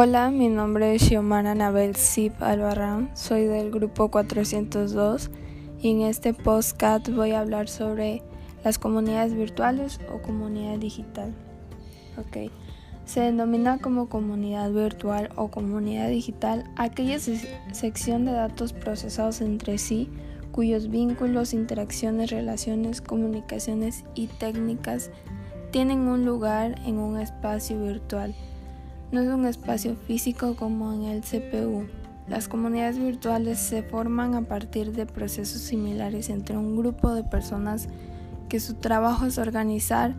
Hola, mi nombre es Xiomara Anabel Zip Albarrán, soy del grupo 402 y en este podcast voy a hablar sobre las comunidades virtuales o comunidad digital. Ok, se denomina como comunidad virtual o comunidad digital aquella sección de datos procesados entre sí cuyos vínculos, interacciones, relaciones, comunicaciones y técnicas tienen un lugar en un espacio virtual no es un espacio físico como en el CPU. Las comunidades virtuales se forman a partir de procesos similares entre un grupo de personas que su trabajo es organizar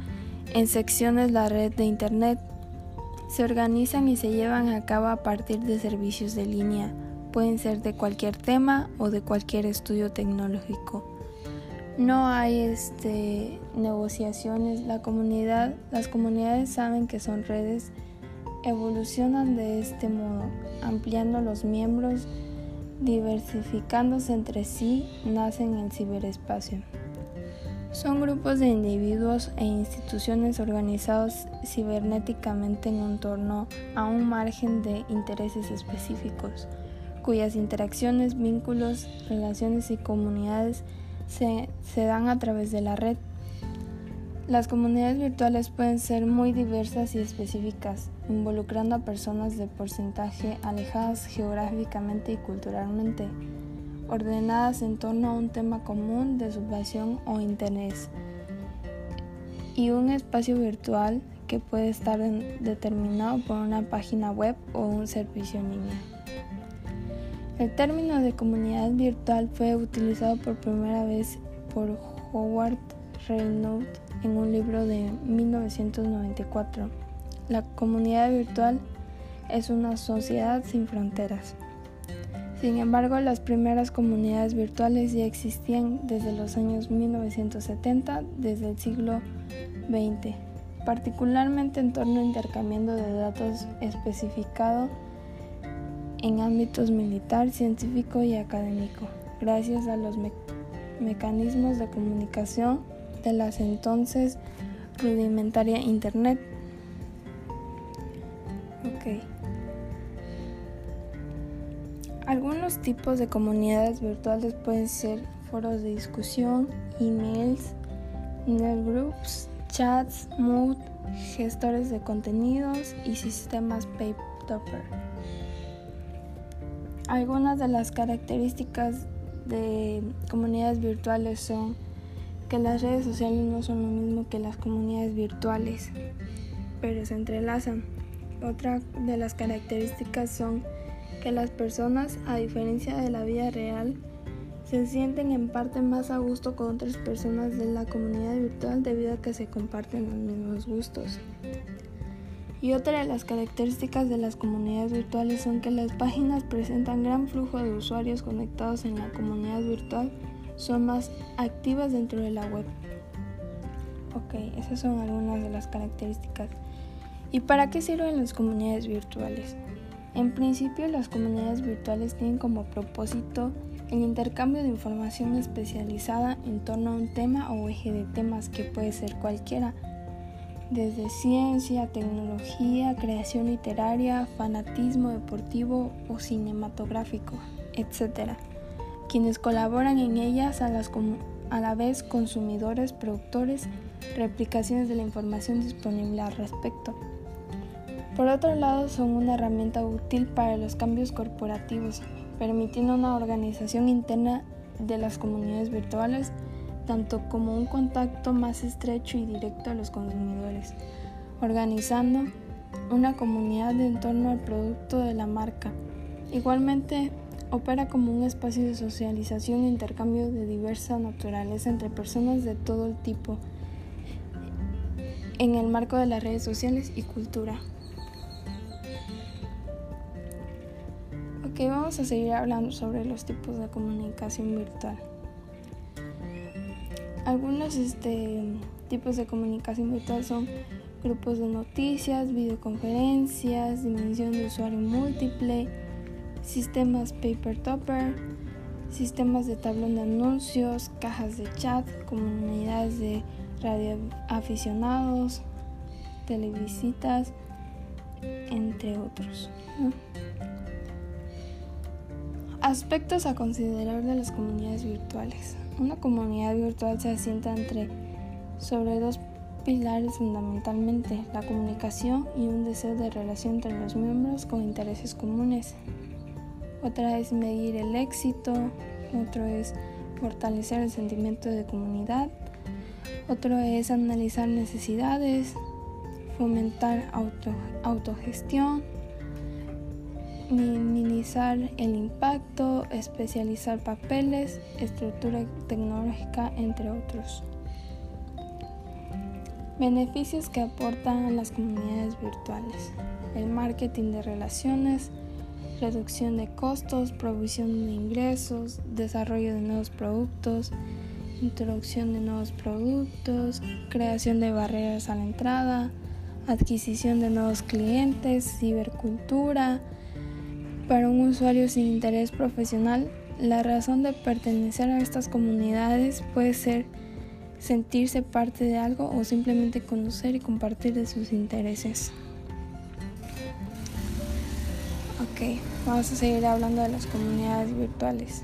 en secciones la red de Internet. Se organizan y se llevan a cabo a partir de servicios de línea. Pueden ser de cualquier tema o de cualquier estudio tecnológico. No hay este, negociaciones. La comunidad, las comunidades saben que son redes evolucionan de este modo, ampliando los miembros, diversificándose entre sí, nacen en el ciberespacio. Son grupos de individuos e instituciones organizados cibernéticamente en torno a un margen de intereses específicos, cuyas interacciones, vínculos, relaciones y comunidades se dan a través de la red. Las comunidades virtuales pueden ser muy diversas y específicas, involucrando a personas de porcentaje alejadas geográficamente y culturalmente, ordenadas en torno a un tema común de su pasión o interés, y un espacio virtual que puede estar determinado por una página web o un servicio en línea. El término de comunidad virtual fue utilizado por primera vez por Howard Reynolds en un libro de 1994. La comunidad virtual es una sociedad sin fronteras. Sin embargo, las primeras comunidades virtuales ya existían desde los años 1970, desde el siglo XX, particularmente en torno a intercambiando de datos especificado en ámbitos militar, científico y académico, gracias a los mecanismos de comunicación de las entonces rudimentaria Internet. Ok. Algunos tipos de comunidades virtuales pueden ser foros de discusión, emails, groups, chats, mood, gestores de contenidos y sistemas PageTopper. Algunas de las características de comunidades virtuales son que las redes sociales no son lo mismo que las comunidades virtuales, pero se entrelazan. Otra de las características son que las personas, a diferencia de la vida real, se sienten en parte más a gusto con otras personas de la comunidad virtual debido a que se comparten los mismos gustos. Y otra de las características de las comunidades virtuales son que las páginas presentan gran flujo de usuarios conectados en la comunidad virtual son más activas dentro de la web. Ok, esas son algunas de las características. ¿Y para qué sirven las comunidades virtuales? En principio, las comunidades virtuales tienen como propósito el intercambio de información especializada en torno a un tema o eje de temas que puede ser cualquiera, desde ciencia, tecnología, creación literaria, fanatismo deportivo o cinematográfico, etc quienes colaboran en ellas a, las a la vez consumidores, productores, replicaciones de la información disponible al respecto. Por otro lado, son una herramienta útil para los cambios corporativos, permitiendo una organización interna de las comunidades virtuales, tanto como un contacto más estrecho y directo a los consumidores, organizando una comunidad en torno al producto de la marca. Igualmente, Opera como un espacio de socialización e intercambio de diversa naturaleza entre personas de todo el tipo en el marco de las redes sociales y cultura. Vamos a seguir hablando sobre los tipos de comunicación virtual. Algunos este, tipos de comunicación virtual son grupos de noticias, videoconferencias, dimensión de usuario múltiple, sistemas paper topper, sistemas de tablón de anuncios, cajas de chat, comunidades de radioaficionados, televisitas entre otros. Aspectos a considerar de las comunidades virtuales. Una comunidad virtual se asienta sobre dos pilares fundamentalmente, la comunicación y un deseo de relación entre los miembros con intereses comunes. Otra es medir el éxito, otro es fortalecer el sentimiento de comunidad, otro es analizar necesidades, fomentar autogestión, minimizar el impacto, especializar papeles, estructura tecnológica, entre otros. Beneficios que aportan las comunidades virtuales. El marketing de relaciones, reducción de costos, provisión de ingresos, desarrollo de nuevos productos, introducción de nuevos productos, creación de barreras a la entrada, adquisición de nuevos clientes, cibercultura. Para un usuario sin interés profesional, la razón de pertenecer a estas comunidades puede ser sentirse parte de algo o simplemente conocer y compartir de sus intereses. Ok, vamos a seguir hablando de las comunidades virtuales.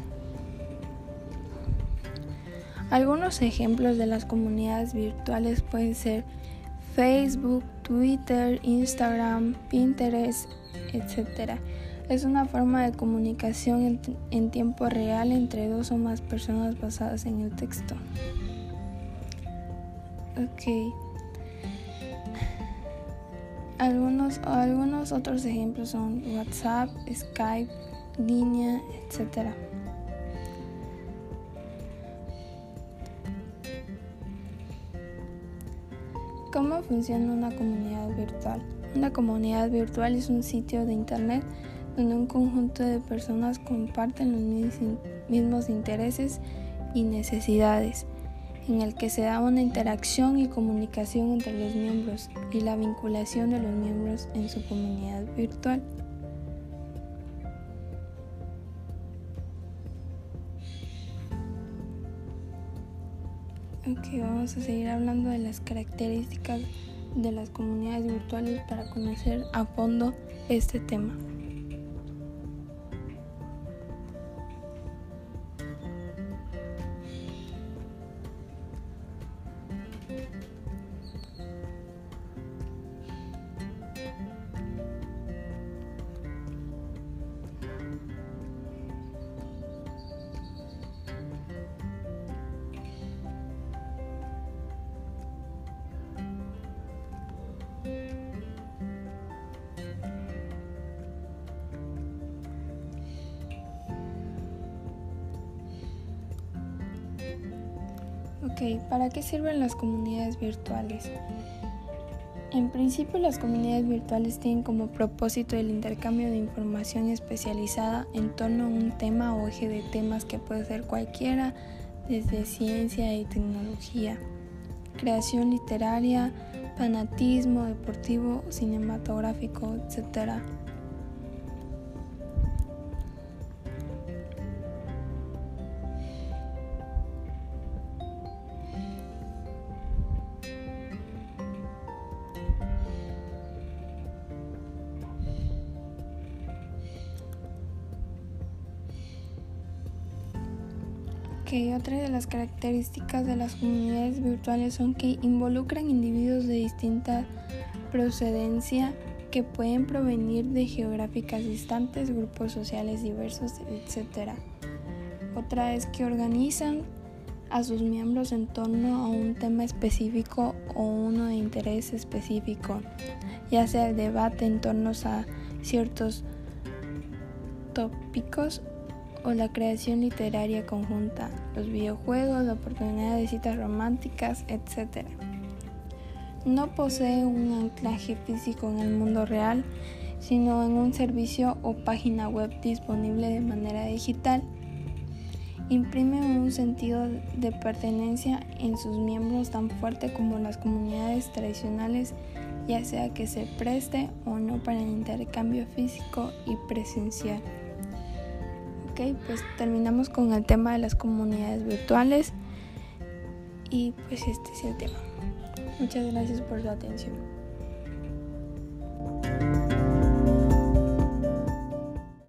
Algunos ejemplos de las comunidades virtuales pueden ser Facebook, Twitter, Instagram, Pinterest, etc. Es una forma de comunicación en, en tiempo real entre dos o más personas basadas en el texto. Ok. Algunos, algunos otros ejemplos son WhatsApp, Skype, línea, etc. ¿Cómo funciona una comunidad virtual? Una comunidad virtual es un sitio de Internet donde un conjunto de personas comparten los mismos intereses y necesidades en el que se da una interacción y comunicación entre los miembros y la vinculación de los miembros en su comunidad virtual. Ok, vamos a seguir hablando de las características de las comunidades virtuales para conocer a fondo este tema. Ok, ¿para qué sirven las comunidades virtuales? En principio las comunidades virtuales tienen como propósito el intercambio de información especializada en torno a un tema o eje de temas que puede ser cualquiera, desde ciencia y tecnología, creación literaria, fanatismo deportivo, cinematográfico, etc. que otra de las características de las comunidades virtuales son que involucran individuos de distinta procedencia que pueden provenir de geográficas distantes, grupos sociales diversos, etc. Otra es que organizan a sus miembros en torno a un tema específico o uno de interés específico, ya sea el debate en torno a ciertos tópicos o la creación literaria conjunta, los videojuegos, la oportunidad de citas románticas, etc. No posee un anclaje físico en el mundo real, sino en un servicio o página web disponible de manera digital. Imprime un sentido de pertenencia en sus miembros tan fuerte como las comunidades tradicionales, ya sea que se preste o no para el intercambio físico y presencial. Ok, pues terminamos con el tema de las comunidades virtuales y pues este es el tema. Muchas gracias por su atención.